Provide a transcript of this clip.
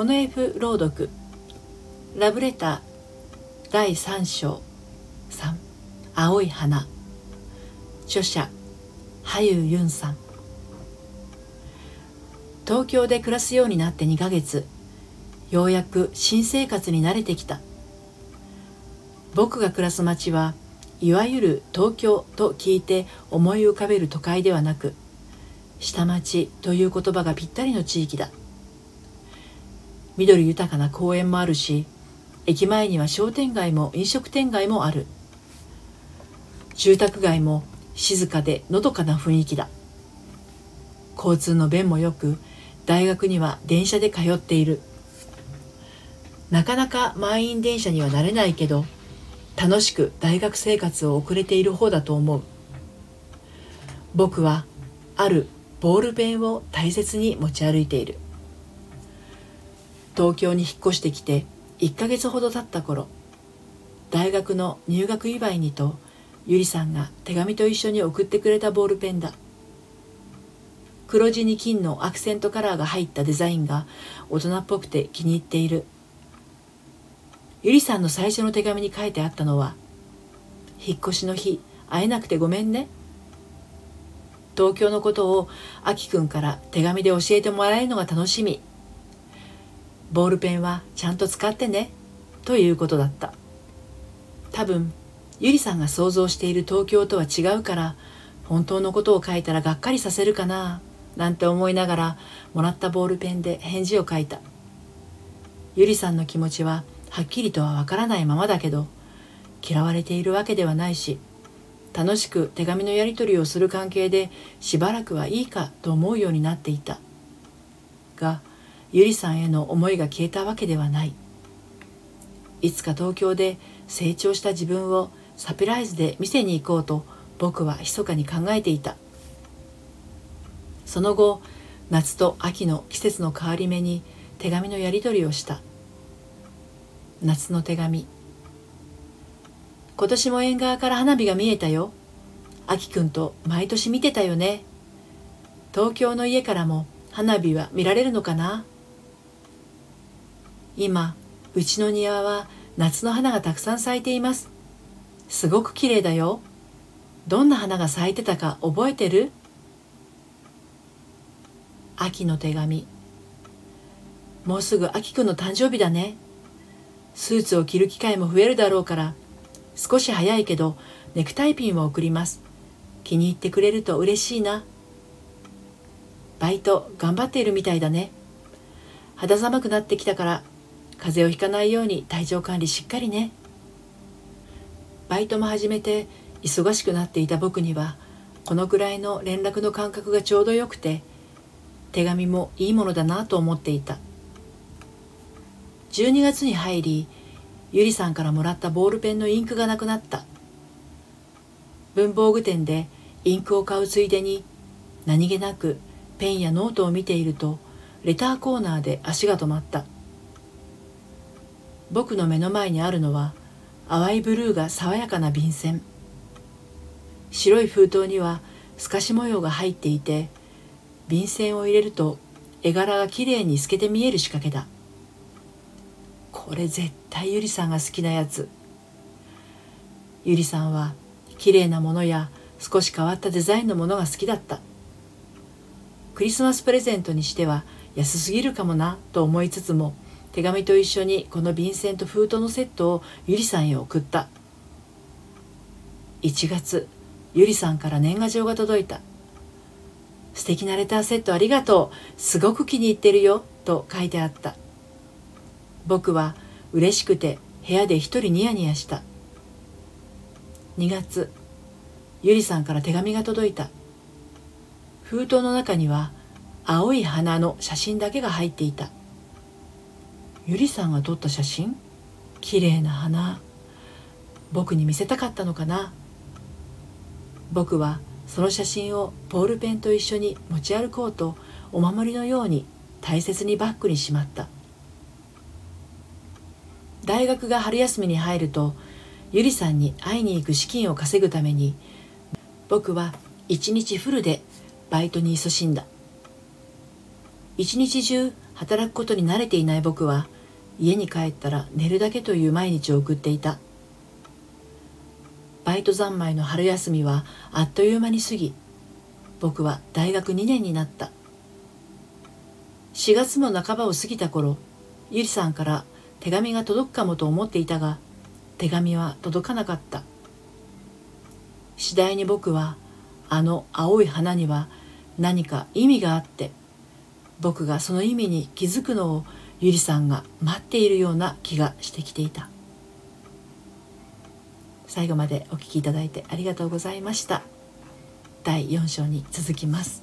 モノエフ朗読。ラブレター第3章。3青い花。著者羽生ユンさん。東京で暮らすようになって2ヶ月。ようやく新生活に慣れてきた。僕が暮らす町はいわゆる東京と聞いて思い浮かべる都会ではなく下町という言葉がぴったりの地域だ。緑豊かな公園もあるし駅前には商店街も飲食店街もある。住宅街も静かでのどかな雰囲気だ。交通の便もよく大学には電車で通っている。なかなか満員電車にはなれないけど楽しく大学生活を送れている方だと思う。僕はあるボールペンを大切に持ち歩いている。東京に引っ越してきて1ヶ月ほど経った頃大学の入学祝いにとゆりさんが手紙と一緒に送ってくれたボールペンだ。黒地に金のアクセントカラーが入ったデザインが大人っぽくて気に入っている。ゆりさんの最初の手紙に書いてあったのは「引っ越しの日会えなくてごめんね」東京のことをあきくんから手紙で教えてもらえるのが楽しみ。ボールペンはちゃんと使ってね。ということだった。多分ゆりさんが想像している東京とは違うから本当のことを書いたらがっかりさせるかななんて思いながらもらったボールペンで返事を書いた。ゆりさんの気持ちははっきりとはわからないままだけど嫌われているわけではないし楽しく手紙のやり取りをする関係でしばらくはいいかと思うようになっていた。がゆりさんへの思いが消えたわけではない。いつか東京で成長した自分をサプライズで見せに行こうと僕は密かに考えていた。その後夏と秋の季節の変わり目に手紙のやり取りをした。夏の手紙。今年も縁側から花火が見えたよ。あきくんと毎年見てたよね。東京の家からも花火は見られるのかな？今うちの庭は夏の花がたくさん咲いています。すごく綺麗だよ。どんな花が咲いてたか覚えてる？秋の手紙。もうすぐ秋くんの誕生日だね。スーツを着る機会も増えるだろうから少し早いけどネクタイピンを送ります。気に入ってくれると嬉しいな。バイト頑張っているみたいだね。肌寒くなってきたから風邪をひかないように体調管理しっかりね。バイトも始めて忙しくなっていた僕にはこのくらいの連絡の間隔がちょうどよくて手紙もいいものだなと思っていた。12月に入りゆりさんからもらったボールペンのインクがなくなった。文房具店でインクを買うついでに何気なくペンやノートを見ているとレターコーナーで足が止まった。僕の目の前にあるのは淡いブルーが爽やかな便箋。白い封筒には透かし模様が入っていて便箋を入れると絵柄がきれいに透けて見える仕掛けだ。これ絶対ゆりさんが好きなやつ。ゆりさんは綺麗なものや少し変わったデザインのものが好きだった。クリスマスプレゼントにしては安すぎるかもなと思いつつも手紙と一緒にこの便箋と封筒のセットをゆりさんへ送った。1月ゆりさんから年賀状が届いた。素敵なレターセットありがとう。すごく気に入ってるよと書いてあった。僕は嬉しくて部屋で一人ニヤニヤした。2月ゆりさんから手紙が届いた。封筒の中には青い花の写真だけが入っていた。ゆりさんが撮った写真？綺麗な花。僕に見せたかったのかな？僕はその写真をボールペンと一緒に持ち歩こうとお守りのように大切にバッグにしまった。大学が春休みに入るとゆりさんに会いに行く資金を稼ぐために僕は一日フルでバイトに勤しんだ。一日中働くことに慣れていない僕は家に帰ったら寝るだけという毎日を送っていた。バイト三昧の春休みはあっという間に過ぎ僕は大学2年になった。4月も半ばを過ぎた頃ゆりさんから手紙が届くかもと思っていたが手紙は届かなかった。次第に僕はあの青い花には何か意味があって僕がその意味に気づくのをゆりさんが待っているような気がしてきていた。最後までお聴きいただいてありがとうございました。第4章に続きます。